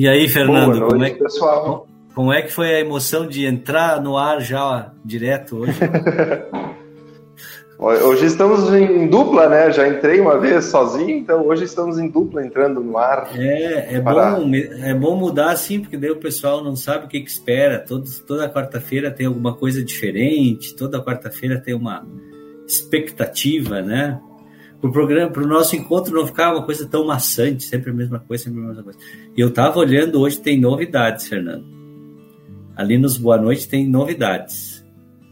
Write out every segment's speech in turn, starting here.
E aí, Fernando, noite, como, é, pessoal. como é que foi a emoção de entrar no ar já direto hoje? Hoje estamos em dupla, né? Já entrei uma vez sozinho, então hoje estamos em dupla entrando no ar. É, é, Para- bom, é bom mudar assim, porque daí o pessoal não sabe o que, que espera. Todos, toda quarta-feira tem alguma coisa diferente, toda quarta-feira tem uma expectativa, né? Pro programa, pro nosso encontro não ficar uma coisa tão maçante, sempre a mesma coisa, sempre a mesma coisa. E eu tava olhando hoje, tem novidades, Fernando. Ali nos Boa Noite tem novidades.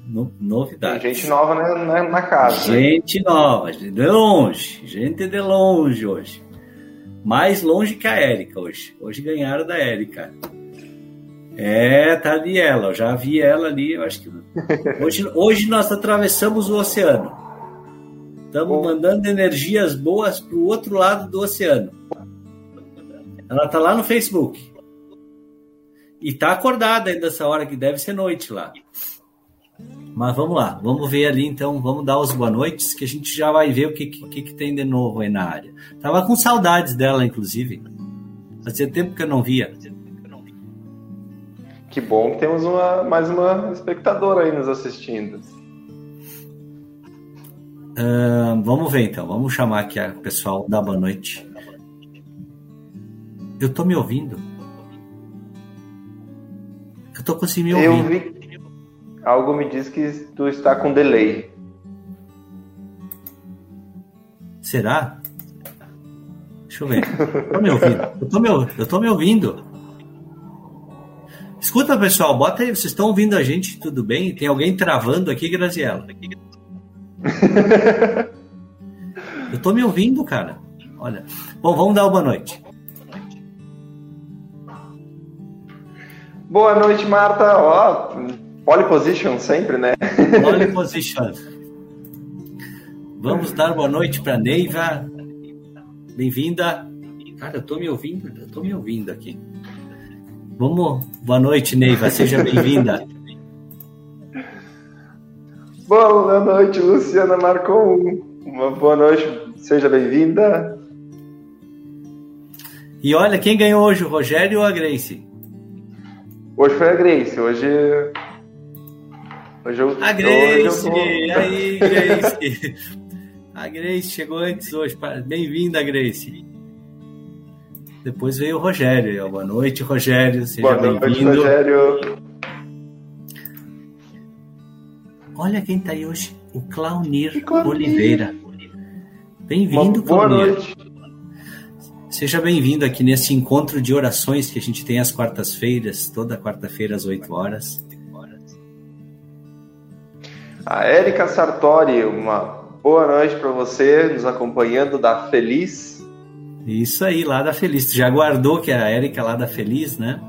No- Tem novidades. gente nova né, na, na casa. Gente nova, de longe, gente de longe hoje. Mais longe que a Érica hoje. Hoje ganharam da Érica. É, tá ali ela, eu já vi ela ali, eu acho que. Hoje, hoje nós atravessamos o oceano. Estamos mandando energias boas pro outro lado do oceano. Ela tá lá no Facebook. E tá acordada ainda essa hora que deve ser noite lá. Mas vamos lá, vamos ver ali então, vamos dar os boa noites, que a gente já vai ver o que, que, que tem de novo aí na área. Tava com saudades dela, inclusive. Fazia tempo que eu não via. Que bom que temos uma, mais uma espectadora aí nos assistindo. Ah, vamos ver então, vamos chamar aqui o pessoal da boa noite. Eu tô me ouvindo? Eu tô conseguindo me Eu ouvir. vi. Algo me diz que tu está com delay. Será? Deixa eu ver. Tô me ouvindo? Eu tô me, eu tô me ouvindo. Escuta, pessoal, bota aí. Vocês estão ouvindo a gente? Tudo bem? Tem alguém travando aqui, Graziela? Eu tô me ouvindo, cara. Olha. Bom, vamos dar uma boa noite. Boa noite, Marta. Ó, pole position sempre, né? Pole position. Vamos dar boa noite para Neiva. Bem-vinda. Cara, eu tô me ouvindo, eu tô me ouvindo aqui. Vamos. Boa noite, Neiva. Seja bem-vinda. Boa noite, Luciana Marcon. Uma boa noite, seja bem-vinda. E olha, quem ganhou hoje, o Rogério ou a Grace? Hoje foi a Grace, hoje. Hoje eu. A Grace! eu tô- Aí, Grace! A Grace chegou antes hoje. Bem-vinda, Grace. Depois veio o Rogério. Boa noite, Rogério. Seja Boa noite, bem-vindo. Rogério. Olha quem tá aí hoje. O Claunir Claunir. Oliveira. Bem-vindo, boa Claunir. noite. Seja bem-vindo aqui nesse encontro de orações que a gente tem às quartas-feiras, toda quarta-feira às 8 horas. A Érica Sartori, uma boa noite para você, nos acompanhando da Feliz. Isso aí, lá da Feliz. Tu já guardou que é a Érica lá da Feliz, né?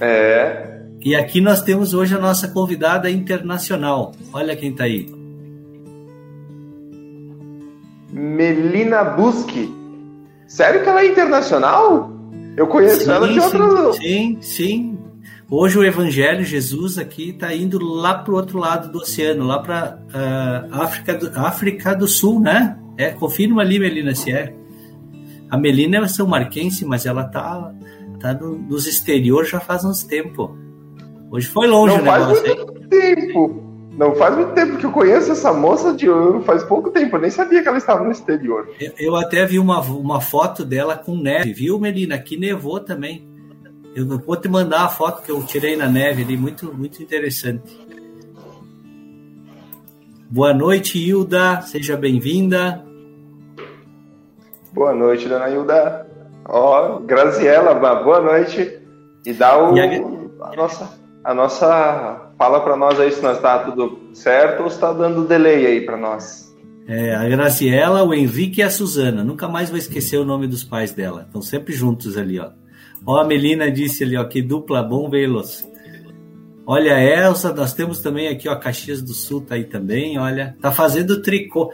É, E aqui nós temos hoje a nossa convidada internacional. Olha quem tá aí. Melina Buschi. Sério que ela é internacional? Eu conheço ela de outro. sim, sim. Hoje o Evangelho, Jesus aqui está indo lá para o outro lado do oceano, lá para África, do, África do Sul, né? É, confirma ali, Melina, se é. A Melina é São Marquense, mas ela tá, tá no, nos exteriores já faz uns tempo. Hoje foi longe não o negócio. Faz muito tempo. Não faz muito tempo que eu conheço essa moça de ouro, faz pouco tempo, eu nem sabia que ela estava no exterior. Eu, eu até vi uma, uma foto dela com neve, viu, Melina? Aqui nevou também. Eu vou te mandar a foto que eu tirei na neve ali, muito, muito interessante. Boa noite, Hilda, seja bem-vinda. Boa noite, dona Hilda. Ó, oh, Graziela, boa noite. E dá o, e a... a... nossa, a nossa. Fala para nós aí se nós está tudo certo ou está dando delay aí para nós. É, a Graziela, o Henrique e a Suzana. Nunca mais vou esquecer o nome dos pais dela. Estão sempre juntos ali, ó. Ó, a Melina disse ali, ó, que dupla bom vê-los. Olha, Elsa, nós temos também aqui, ó, Caxias do Sul tá aí também, olha. Tá fazendo tricô.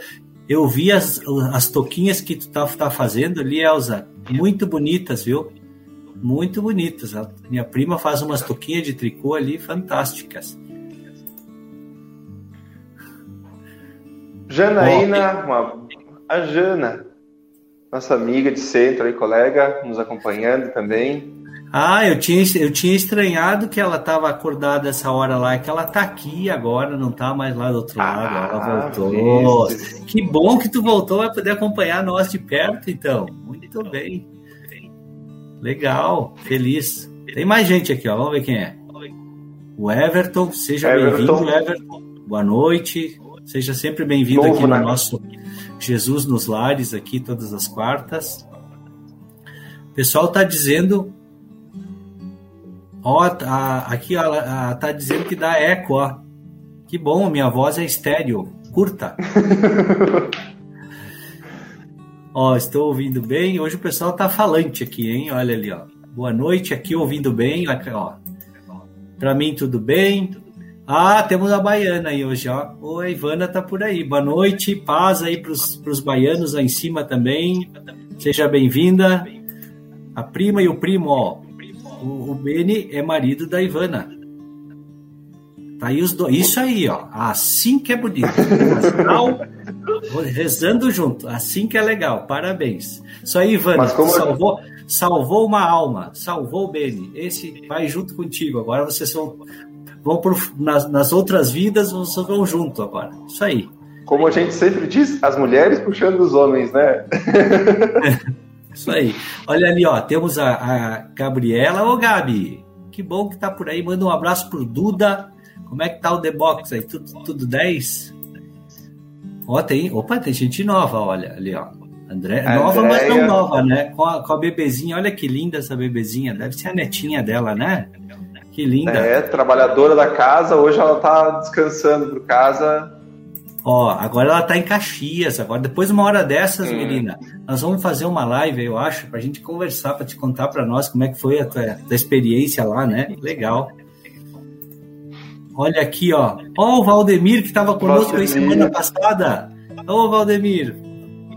Eu vi as, as toquinhas que tu tá, tá fazendo ali, Elsa. Muito bonitas, viu? Muito bonitas. A minha prima faz umas toquinhas de tricô ali fantásticas. Janaína, uma, a Jana, nossa amiga de centro e colega, nos acompanhando também. Ah, eu tinha, eu tinha estranhado que ela estava acordada essa hora lá, que ela tá aqui agora, não tá mais lá do outro lado, ah, ela voltou. Que bom que tu voltou, vai poder acompanhar nós de perto, então. Muito bem. Legal, feliz. Tem mais gente aqui, ó, vamos ver quem é. O Everton, seja bem-vindo, Everton. Boa noite, seja sempre bem-vindo aqui no né? nosso Jesus nos Lares, aqui todas as quartas. O pessoal tá dizendo Ó, tá, aqui ó, tá dizendo que dá eco, ó. Que bom, minha voz é estéreo, curta. ó, estou ouvindo bem. Hoje o pessoal tá falante aqui, hein? Olha ali, ó. Boa noite, aqui ouvindo bem, ó. Para mim tudo bem. Ah, temos a baiana aí hoje, ó. Ô, a Ivana tá por aí. Boa noite, paz aí pros, pros baianos lá em cima também. Seja bem-vinda. A prima e o primo, ó. O, o Beni é marido da Ivana. Tá aí os dois. Isso aí, ó. Assim que é bonito. Casal, rezando junto. Assim que é legal. Parabéns. Isso aí, Ivana. Como... Salvou, salvou uma alma. Salvou o Beni. Esse vai junto contigo. Agora vocês vão, vão por, nas, nas outras vidas, vocês vão junto agora. Isso aí. Como a gente sempre diz, as mulheres puxando os homens, né? Isso aí. Olha ali, ó, temos a, a Gabriela. Ô, Gabi, que bom que tá por aí. Manda um abraço pro Duda. Como é que tá o The Box aí? Tudo, tudo 10? Ó, tem. Opa, tem gente nova, olha ali, ó. André, nova, mas não nova, né? Com a, com a bebezinha. Olha que linda essa bebezinha. Deve ser a netinha dela, né? Que linda. É, trabalhadora da casa. Hoje ela tá descansando por casa Ó, agora ela tá em Caxias. Agora, depois de uma hora dessas, hum. menina, nós vamos fazer uma live, eu acho, pra gente conversar, pra te contar pra nós como é que foi a tua, tua experiência lá, né? Legal. Olha aqui, ó. Ó, o Valdemir que estava conosco aí semana passada. Ô, Valdemir,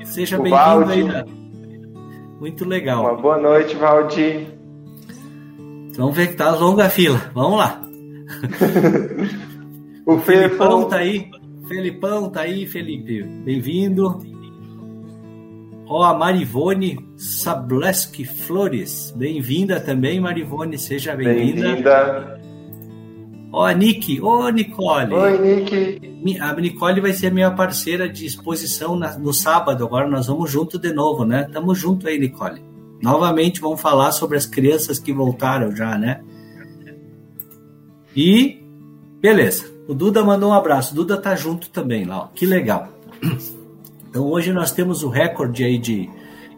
seja bem-vindo aí. Né? Muito legal. Uma boa noite, Valdir. Vamos ver que tá longa a fila. Vamos lá. o Felipão tá aí. Felipão, tá aí, Felipe. Bem-vindo. Ó, a Marivone Sableski Flores. Bem-vinda também, Marivone. Seja bem-vinda. Bem-vinda. Ó, a Nick. Ô, Nicole. Oi, Nick. A Nicole vai ser minha parceira de exposição no sábado. Agora nós vamos junto de novo, né? Tamo junto aí, Nicole. Novamente vamos falar sobre as crianças que voltaram já, né? E beleza. O Duda mandou um abraço. O Duda tá junto também lá, ó. Que legal. Então hoje nós temos o recorde aí de,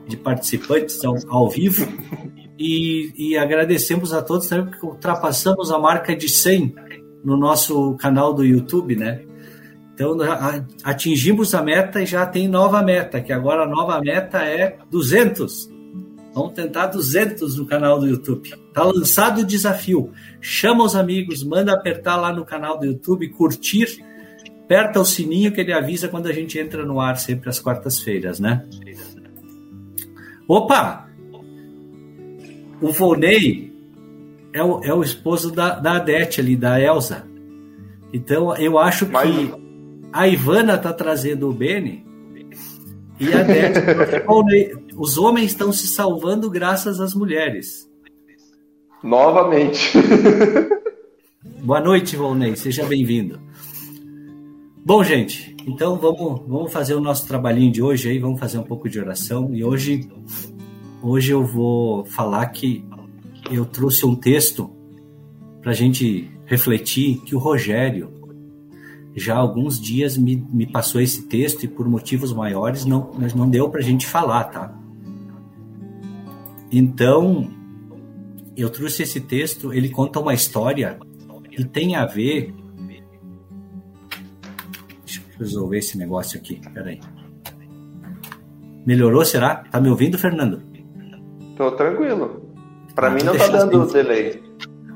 de participantes ao, ao vivo e, e, agradecemos a todos também porque ultrapassamos a marca de 100 no nosso canal do YouTube, né? Então atingimos a meta e já tem nova meta, que agora a nova meta é 200. Vamos tentar 200 no canal do YouTube. Tá lançado o desafio. Chama os amigos, manda apertar lá no canal do YouTube, curtir, aperta o sininho que ele avisa quando a gente entra no ar, sempre às quartas-feiras, né? Opa! O Volney é o, é o esposo da, da Adete ali, da Elsa. Então eu acho que Mas... a Ivana tá trazendo o Beni e a Adete os homens estão se salvando graças às mulheres. Novamente. Boa noite, Volney. Seja bem-vindo. Bom, gente, então vamos, vamos fazer o nosso trabalhinho de hoje aí, vamos fazer um pouco de oração. E hoje, hoje eu vou falar que eu trouxe um texto para a gente refletir que o Rogério já há alguns dias me, me passou esse texto e por motivos maiores não, não deu para a gente falar, tá? Então, eu trouxe esse texto, ele conta uma história que tem a ver resolver esse negócio aqui. Peraí. Melhorou, será? Tá me ouvindo, Fernando? Tô tranquilo. Para mim não tá dando sem... delay.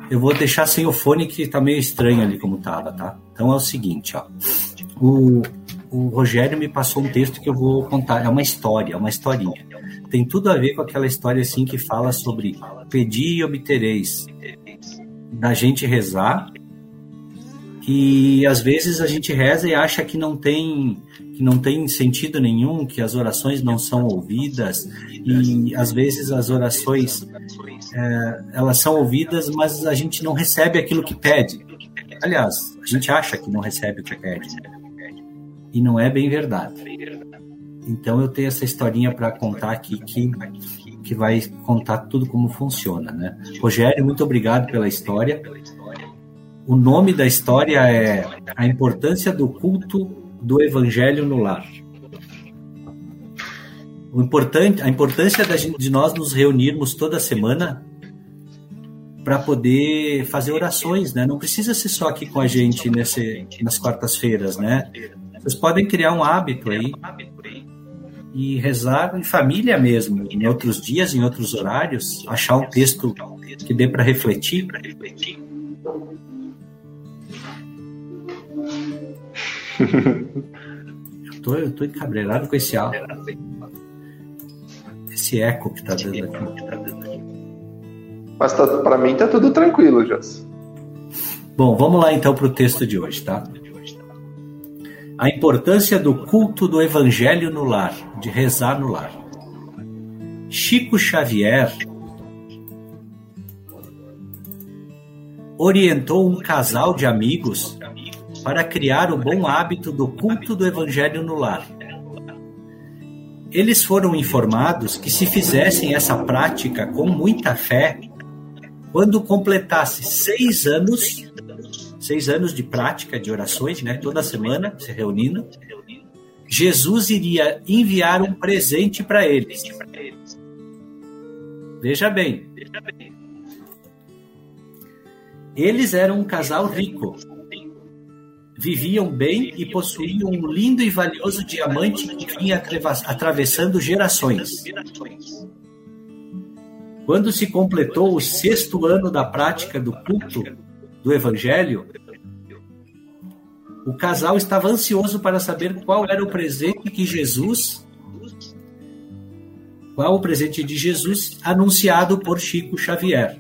Eu vou deixar sem o fone que tá meio estranho ali como tava, tá? Então é o seguinte, ó. O, o Rogério me passou um texto que eu vou contar. É uma história, é uma historinha. Tem tudo a ver com aquela história assim que fala sobre pedir e obtereis. Da gente rezar e às vezes a gente reza e acha que não tem que não tem sentido nenhum, que as orações não são ouvidas e às vezes as orações é, elas são ouvidas, mas a gente não recebe aquilo que pede. Aliás, a gente acha que não recebe o que pede e não é bem verdade. Então eu tenho essa historinha para contar aqui que que vai contar tudo como funciona, né? Rogério, muito obrigado pela história. O nome da história é A Importância do Culto do Evangelho no Lar. O importante, a importância de nós nos reunirmos toda semana para poder fazer orações, né? Não precisa ser só aqui com a gente nesse, nas quartas-feiras, né? Vocês podem criar um hábito aí e rezar em família mesmo, em outros dias, em outros horários, achar um texto que dê para refletir. Eu, tô, eu tô encabreirado com esse áudio. Esse eco que tá dando aqui. Mas tá, para mim tá tudo tranquilo, Jess. Bom, vamos lá então para o texto de hoje, tá? A importância do culto do evangelho no lar, de rezar no lar. Chico Xavier orientou um casal de amigos para criar o bom hábito do culto do Evangelho no lar. Eles foram informados que, se fizessem essa prática com muita fé, quando completasse seis anos, seis anos de prática de orações, né, toda semana se reunindo, Jesus iria enviar um presente para eles. Veja bem, eles eram um casal rico viviam bem e possuíam um lindo e valioso diamante que vinha atravessando gerações. Quando se completou o sexto ano da prática do culto do Evangelho, o casal estava ansioso para saber qual era o presente que Jesus, qual o presente de Jesus anunciado por Chico Xavier.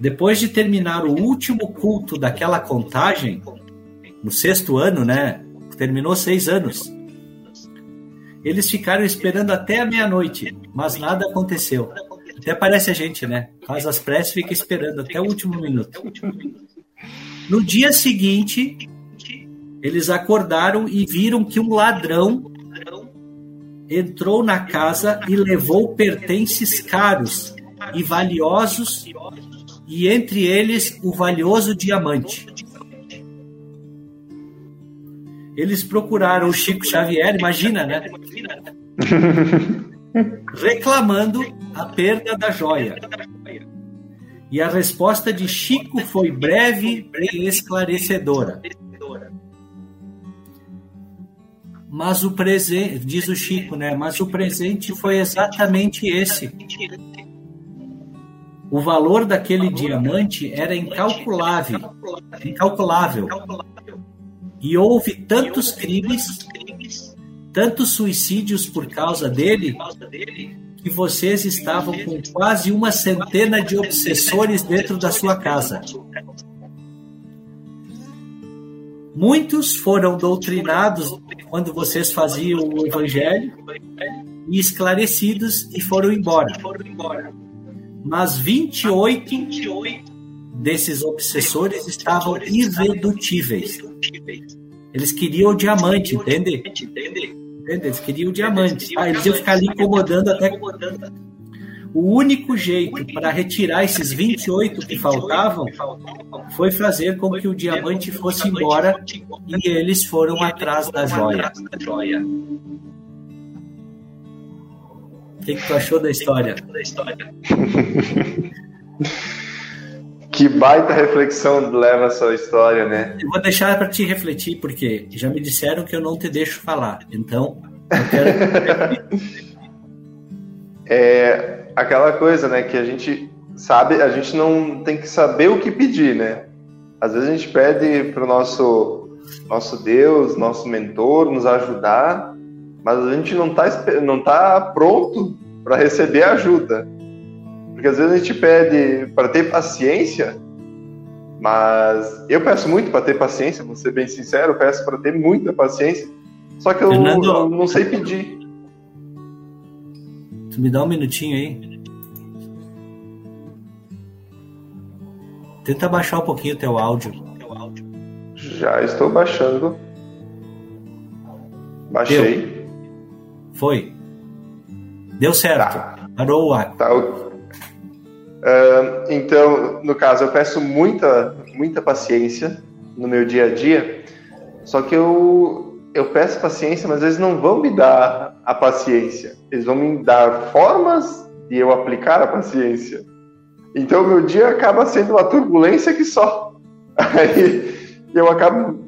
Depois de terminar o último culto daquela contagem, no sexto ano, né? Terminou seis anos. Eles ficaram esperando até a meia-noite, mas nada aconteceu. Até parece a gente, né? Faz as preces e fica esperando até o último minuto. No dia seguinte, eles acordaram e viram que um ladrão entrou na casa e levou pertences caros e valiosos, e entre eles o valioso diamante. Eles procuraram o Chico Xavier, imagina, né? Reclamando a perda da joia. E a resposta de Chico foi breve e esclarecedora. Mas o presente, diz o Chico, né? Mas o presente foi exatamente esse. O valor daquele diamante era incalculável, incalculável. E houve tantos crimes, tantos suicídios por causa dele, que vocês estavam com quase uma centena de obsessores dentro da sua casa. Muitos foram doutrinados quando vocês faziam o evangelho e esclarecidos e foram embora. Mas 28 desses obsessores estavam irredutíveis. Eles queriam o diamante, entende? Entende? Eles queriam o diamante. Ah, eles iam ficar ali incomodando até. O único jeito para retirar esses 28 que faltavam foi fazer com que o diamante fosse embora e eles foram atrás da joia. O que, que tu achou da história? Que baita reflexão leva essa história, né? Eu vou deixar para te refletir, porque já me disseram que eu não te deixo falar. Então, eu quero. é aquela coisa, né? Que a gente sabe, a gente não tem que saber o que pedir, né? Às vezes a gente pede para o nosso, nosso Deus, nosso mentor, nos ajudar, mas a gente não está não tá pronto para receber ajuda. Porque às vezes a gente pede para ter paciência, mas eu peço muito para ter paciência, vou ser bem sincero, eu peço para ter muita paciência, só que eu, Fernando, eu não sei pedir. Tu me dá um minutinho aí. Tenta baixar um pouquinho o teu áudio. Já estou baixando. Baixei. Deu. Foi. Deu certo. Tá. Parou o ar. Tá, Então, no caso, eu peço muita, muita paciência no meu dia a dia, só que eu, eu peço paciência, mas eles não vão me dar a paciência, eles vão me dar formas de eu aplicar a paciência. Então, meu dia acaba sendo uma turbulência que só. Aí eu acabo,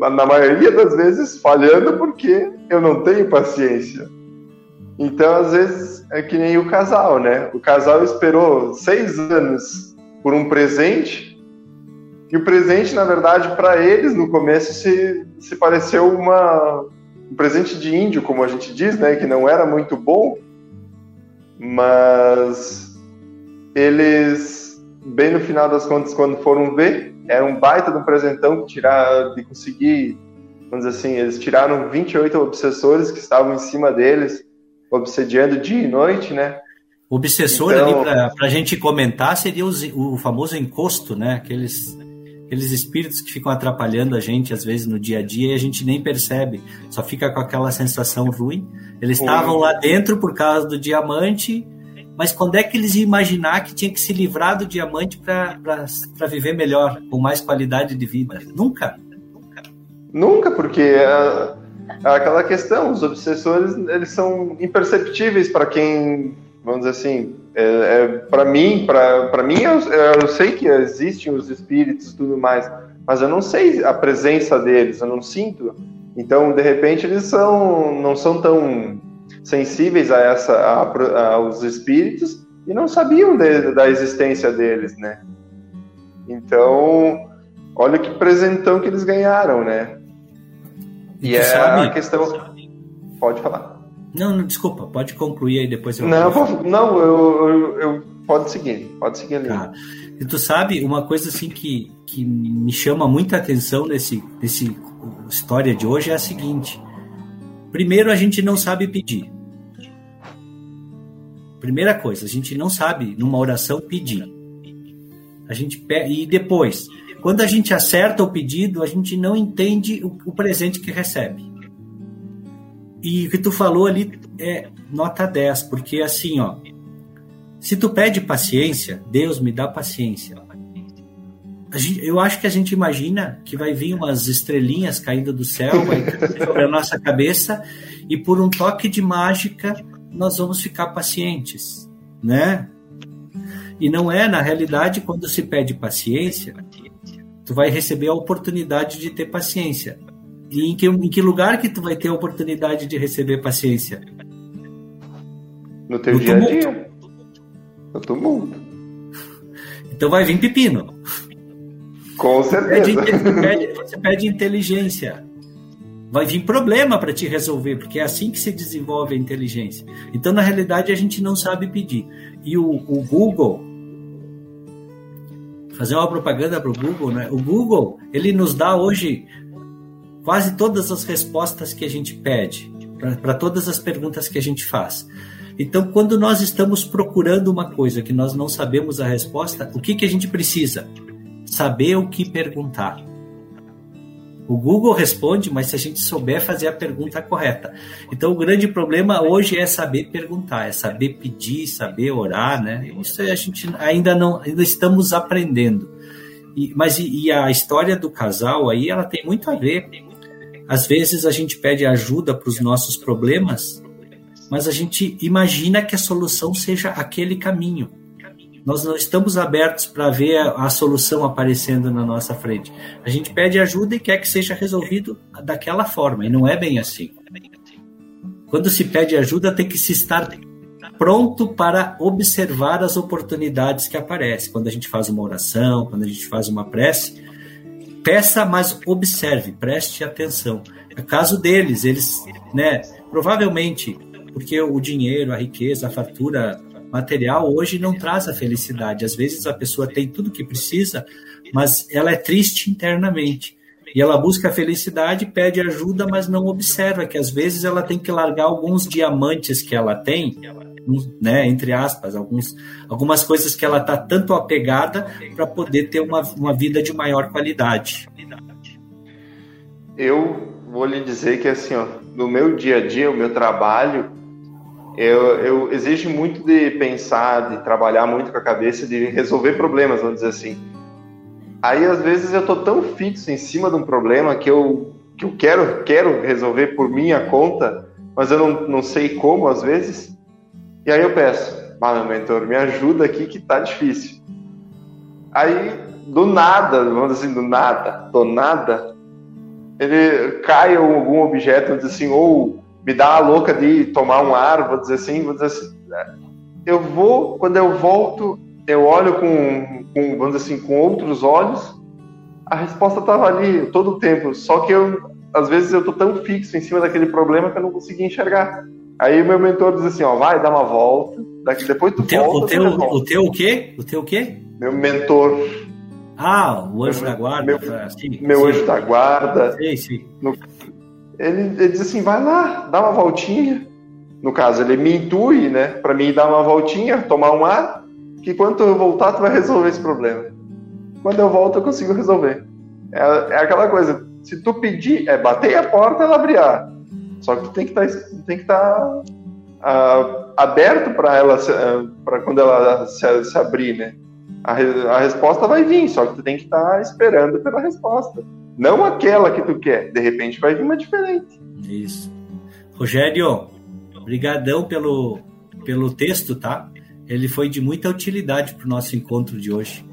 na maioria das vezes, falhando porque eu não tenho paciência. Então, às vezes, é que nem o casal, né? O casal esperou seis anos por um presente, e o presente, na verdade, para eles, no começo, se, se pareceu uma, um presente de índio, como a gente diz, né? Que não era muito bom, mas eles, bem no final das contas, quando foram ver, era um baita de um presentão que tirar, de conseguir, vamos dizer assim, eles tiraram 28 obsessores que estavam em cima deles, obsediando dia e noite, né? O obsessor então... ali, para a gente comentar, seria o, o, famoso encosto, né? Aqueles, aqueles espíritos que ficam atrapalhando a gente, às vezes, no dia a dia, e a gente nem percebe, só fica com aquela sensação ruim. Eles estavam lá dentro por causa do diamante, mas quando é que eles iam imaginar que tinha que se livrar do diamante para viver melhor, com mais qualidade de vida? Nunca. Nunca, porque uh, é aquela questão, os obsessores eles são imperceptíveis para quem, vamos dizer assim, é, é para mim, para mim eu, eu, sei que existem os espíritos e tudo mais, mas eu não sei a presença deles, eu não sinto. Então, de repente, eles são não são tão sensíveis a essa a, aos espíritos e não sabiam de, da existência deles, né? Então, olha que presentão que eles ganharam, né? E, é sabe? a questão. Pode falar. Não, não, desculpa, pode concluir aí depois eu Não, vou... não, eu, eu, eu, pode seguir, pode seguir ali. Tá. E tu sabe, uma coisa assim que, que me chama muita atenção nesse, nesse história de hoje é a seguinte. Primeiro, a gente não sabe pedir. Primeira coisa, a gente não sabe numa oração pedir. A gente e depois, quando a gente acerta o pedido, a gente não entende o, o presente que recebe. E o que tu falou ali é nota 10, porque assim, ó, se tu pede paciência, Deus me dá paciência. Gente, eu acho que a gente imagina que vai vir umas estrelinhas caindo do céu sobre a nossa cabeça e por um toque de mágica nós vamos ficar pacientes, né? E não é, na realidade, quando se pede paciência, tu vai receber a oportunidade de ter paciência. E em que, em que lugar que tu vai ter a oportunidade de receber paciência? No teu no dia a dia. No tumulto. Então vai vir pepino. Com certeza. Você pede, você pede inteligência. Vai vir problema para te resolver, porque é assim que se desenvolve a inteligência. Então, na realidade, a gente não sabe pedir. E o, o Google, fazer uma propaganda para o Google, né? O Google, ele nos dá hoje quase todas as respostas que a gente pede, para todas as perguntas que a gente faz. Então, quando nós estamos procurando uma coisa que nós não sabemos a resposta, o que, que a gente precisa? saber o que perguntar. O Google responde, mas se a gente souber fazer a pergunta correta. Então, o grande problema hoje é saber perguntar, é saber pedir, saber orar, né? Isso a gente ainda não, ainda estamos aprendendo. E, mas e, e a história do casal aí, ela tem muito a ver. Às vezes a gente pede ajuda para os nossos problemas, mas a gente imagina que a solução seja aquele caminho nós não estamos abertos para ver a, a, solução aparecendo na nossa frente. A gente pede ajuda e quer que seja resolvido daquela forma, e não é bem assim. Quando se pede ajuda, tem que se estar pronto para observar as oportunidades que aparecem. Quando a gente faz uma oração, quando a gente faz uma prece, peça, mas observe, preste atenção. É caso deles, eles, né, provavelmente, porque o dinheiro, a riqueza, a fartura material hoje não traz a felicidade. Às vezes a pessoa tem tudo que precisa, mas ela é triste internamente. E ela busca a felicidade, pede ajuda, mas não observa que às vezes ela tem que largar alguns diamantes que ela tem, né, entre aspas, alguns, algumas coisas que ela está tanto apegada para poder ter uma, uma vida de maior qualidade. Eu vou lhe dizer que assim, ó, no meu dia a dia, o meu trabalho, eu, eu exige muito de pensar, de trabalhar muito com a cabeça, de resolver problemas, vamos dizer assim. Aí às vezes eu tô tão fixo em cima de um problema que eu que eu quero quero resolver por minha conta, mas eu não, não sei como às vezes. E aí eu peço, ah, meu mentor, me ajuda aqui que tá difícil. Aí do nada, vamos dizer assim, do nada, do nada, ele cai algum objeto, vamos dizer assim, ou me dá a louca de tomar um ar, vou dizer assim, vou dizer assim, né? eu vou, quando eu volto, eu olho com, com vamos dizer assim, com outros olhos, a resposta estava ali todo o tempo, só que eu, às vezes eu tô tão fixo em cima daquele problema que eu não consegui enxergar. Aí meu mentor diz assim, ó, vai, dá uma volta, daqui depois tu o teu, volta. O teu, o teu o quê? O teu o quê? Meu mentor. Ah, o anjo meu, da guarda. Meu, sim, meu sim. anjo da guarda. Sim, sim. No, ele, ele diz assim: vai lá, dá uma voltinha. No caso, ele me intui, né, para mim dar uma voltinha, tomar um ar, que quando eu voltar, tu vai resolver esse problema. Quando eu volto, eu consigo resolver. É, é aquela coisa: se tu pedir, é bater a porta, ela abrir. Só que tu tem que tá, estar tá, uh, aberto para ela, uh, para quando ela se, se abrir, né? A, a, resposta vai vir, só que tu tem que estar tá esperando pela resposta. Não aquela que tu quer. De repente vai vir uma diferente. Isso. Rogério, brigadão pelo, pelo texto, tá? Ele foi de muita utilidade para o nosso encontro de hoje.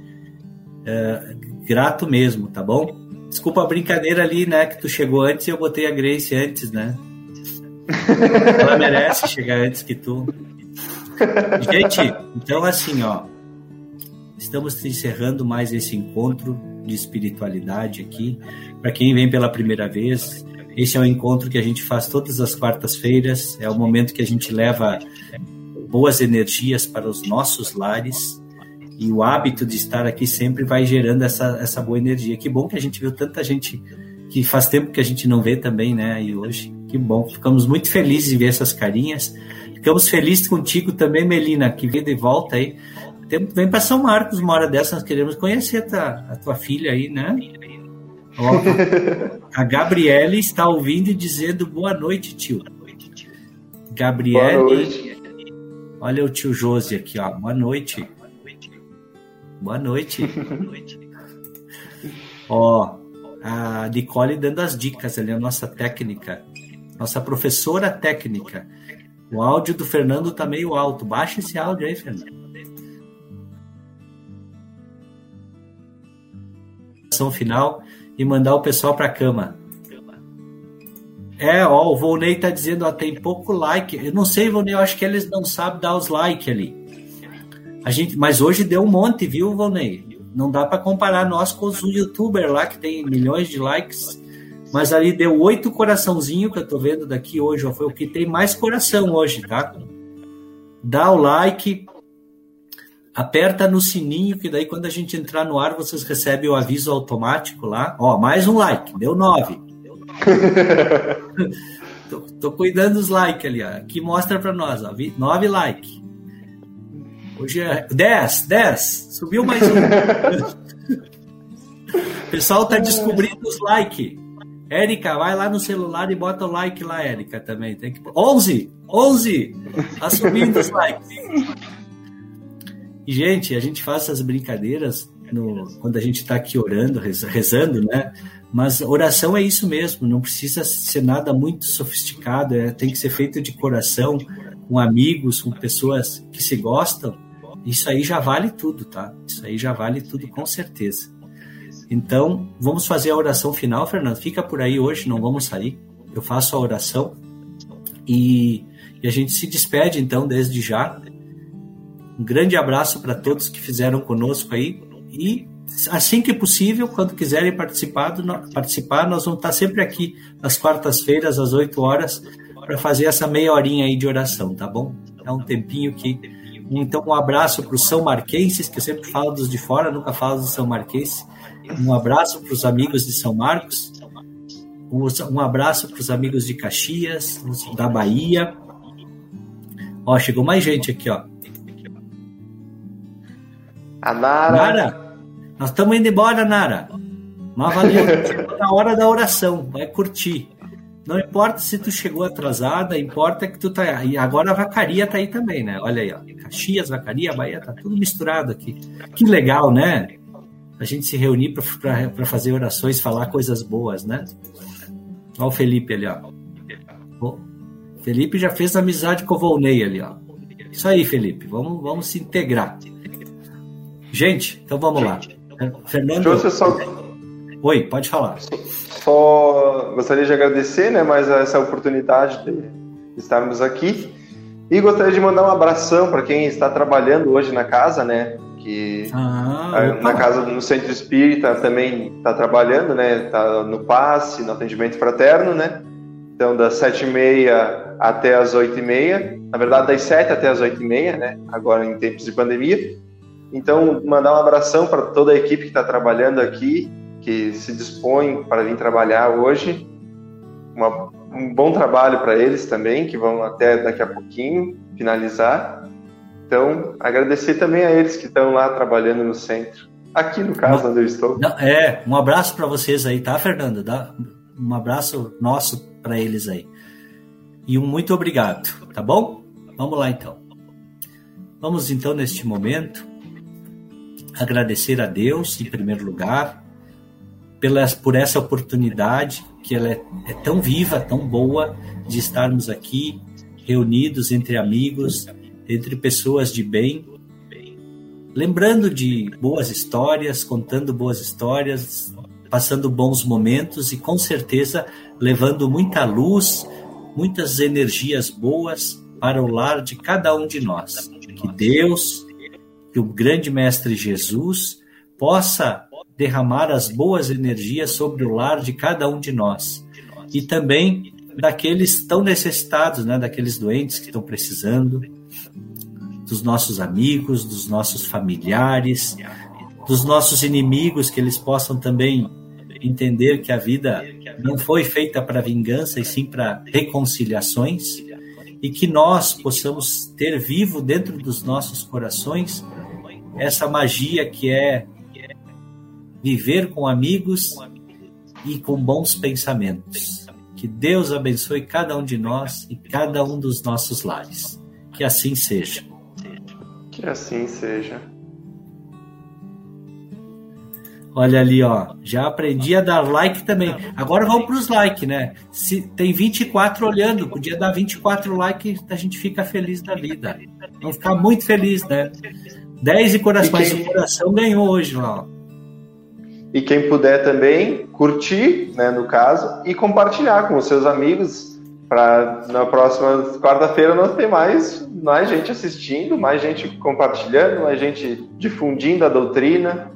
É, grato mesmo, tá bom? Desculpa a brincadeira ali, né? Que tu chegou antes e eu botei a Grace antes, né? Ela merece chegar antes que tu. Gente, então assim, ó. Estamos encerrando mais esse encontro de espiritualidade aqui. Para quem vem pela primeira vez, esse é o encontro que a gente faz todas as quartas-feiras. É o momento que a gente leva boas energias para os nossos lares. E o hábito de estar aqui sempre vai gerando essa, essa boa energia. Que bom que a gente viu tanta gente que faz tempo que a gente não vê também, né? E hoje, que bom. Ficamos muito felizes em ver essas carinhas. Ficamos felizes contigo também, Melina, que veio de volta aí vem para São Marcos uma hora dessa, nós queremos conhecer a tua, a tua filha aí, né? Ó, a Gabriele está ouvindo e dizendo boa noite, tio. Gabriele. Boa noite. Olha o tio Josi aqui, ó. Boa noite. Boa noite. ó, a Nicole dando as dicas ali, a nossa técnica. Nossa professora técnica. O áudio do Fernando tá meio alto. Baixa esse áudio aí, Fernando. Final e mandar o pessoal para cama. É, ó, o Volney tá dizendo, ó, tem pouco like. Eu não sei, Volney, eu acho que eles não sabem dar os likes ali. A gente, mas hoje deu um monte, viu, Volney? Não dá para comparar nós com os youtubers lá que tem milhões de likes. Mas ali deu oito coraçãozinho que eu tô vendo daqui hoje, ó, foi o que tem mais coração hoje, tá? Dá o like, aperta no sininho, que daí quando a gente entrar no ar, vocês recebem o aviso automático lá. Ó, mais um like, deu nove. tô, tô, cuidando dos likes ali, ó. Aqui mostra para nós, ó, nove likes. Hoje é dez, dez, subiu mais um. pessoal tá descobrindo os likes. Érica, vai lá no celular e bota o like lá, Érica, também. Tem que... 11! 11! Assumindo os likes. E, gente, a gente faz essas brincadeiras no, quando a gente está aqui orando, rezando, né? Mas oração é isso mesmo, não precisa ser nada muito sofisticado, é, tem que ser feito de coração, com amigos, com pessoas que se gostam. Isso aí já vale tudo, tá? Isso aí já vale tudo com certeza. Então, vamos fazer a oração final, Fernando. Fica por aí hoje, não vamos sair. Eu faço a oração e, e a gente se despede então desde já. Um grande abraço para todos que fizeram conosco aí e assim que possível, quando quiserem participar, participar nós vamos estar sempre aqui nas quartas-feiras, às 8 horas, para fazer essa meia horinha aí de oração, tá bom? É um tempinho que. Então, um abraço para os São Marquenses, que eu sempre falo dos de fora, nunca falo dos São Marquenses. Um abraço para os amigos de São Marcos. Um abraço para os amigos de Caxias, da Bahia. Ó, chegou mais gente aqui, ó. A Nara. Nara, nós estamos indo embora, Nara. Mas valeu na hora da oração, vai curtir. Não importa se tu chegou atrasada, importa que tu tá. E agora a vacaria tá aí também, né? Olha aí, ó. Caxias, vacaria, Bahia, tá tudo misturado aqui. Que legal, né? A gente se reunir para fazer orações, falar coisas boas, né? Olha o Felipe ali, ó. O Felipe já fez amizade com o Volney ali, ó. Isso aí, Felipe. Vamos, vamos se integrar. Gente, então vamos lá. Fernando. Deixa eu só... Oi, pode falar. Só gostaria de agradecer, né, mais essa oportunidade de estarmos aqui e gostaria de mandar um abração para quem está trabalhando hoje na casa, né, que ah, na casa no centro espírita também está trabalhando, né, está no passe, no atendimento fraterno, né. Então das sete e meia até as oito e meia, na verdade das sete até as oito e meia, né, agora em tempos de pandemia então, mandar um abração para toda a equipe que está trabalhando aqui, que se dispõe para vir trabalhar hoje. Uma, um bom trabalho para eles também, que vão até daqui a pouquinho finalizar. Então, agradecer também a eles que estão lá trabalhando no centro. Aqui, no caso, onde eu estou. É, um abraço para vocês aí, tá, Fernando? Dá um abraço nosso para eles aí. E um muito obrigado, tá bom? Vamos lá então. Vamos então neste momento agradecer a Deus, em primeiro lugar, pela, por essa oportunidade que ela é, é tão viva, tão boa, de estarmos aqui reunidos entre amigos, entre pessoas de bem, lembrando de boas histórias, contando boas histórias, passando bons momentos e com certeza levando muita luz, muitas energias boas para o lar de cada um de nós. Que Deus que o grande Mestre Jesus possa derramar as boas energias sobre o lar de cada um de nós. E também daqueles tão necessitados, né, daqueles doentes que estão precisando, dos nossos amigos, dos nossos familiares, dos nossos inimigos, que eles possam também entender que a vida não foi feita para vingança e sim para reconciliações e que nós possamos ter vivo dentro dos nossos corações essa magia que é viver com amigos e com bons pensamentos. Que Deus abençoe cada um de nós e cada um dos nossos lares. Que assim seja. Que assim seja. Olha ali, ó. Já aprendi a dar like também. Agora vamos para os likes, né? Se tem 24 olhando, podia dar 24 likes, a gente fica feliz da vida. Vamos ficar muito feliz, né? 10 e corações. Quem... Coração ganhou hoje lá. E quem puder também curtir, né, no caso, e compartilhar com os seus amigos. Para na próxima quarta-feira nós ter mais, mais gente assistindo, mais gente compartilhando, mais gente difundindo a doutrina.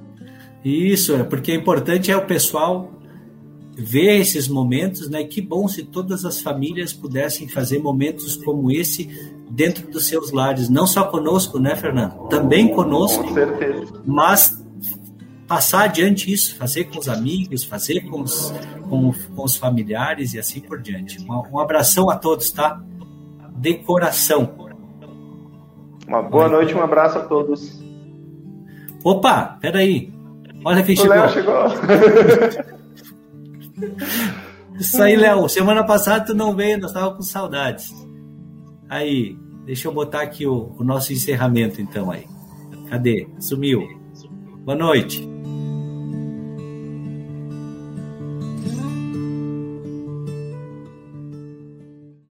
Isso, é porque o importante é o pessoal ver esses momentos, né? Que bom se todas as famílias pudessem fazer momentos como esse dentro dos seus lares, não só conosco, né, Fernando? Também conosco, com certeza. mas passar adiante isso, fazer com os amigos, fazer com os, com, com os familiares e assim por diante. Um, um abração a todos, tá? De coração. Uma boa noite, um abraço a todos. Opa, peraí. Olha quem chegou. Léo chegou. Isso aí, Léo. Semana passada tu não veio, nós estávamos com saudades. Aí, deixa eu botar aqui o, o nosso encerramento, então, aí. Cadê? Sumiu. Boa noite.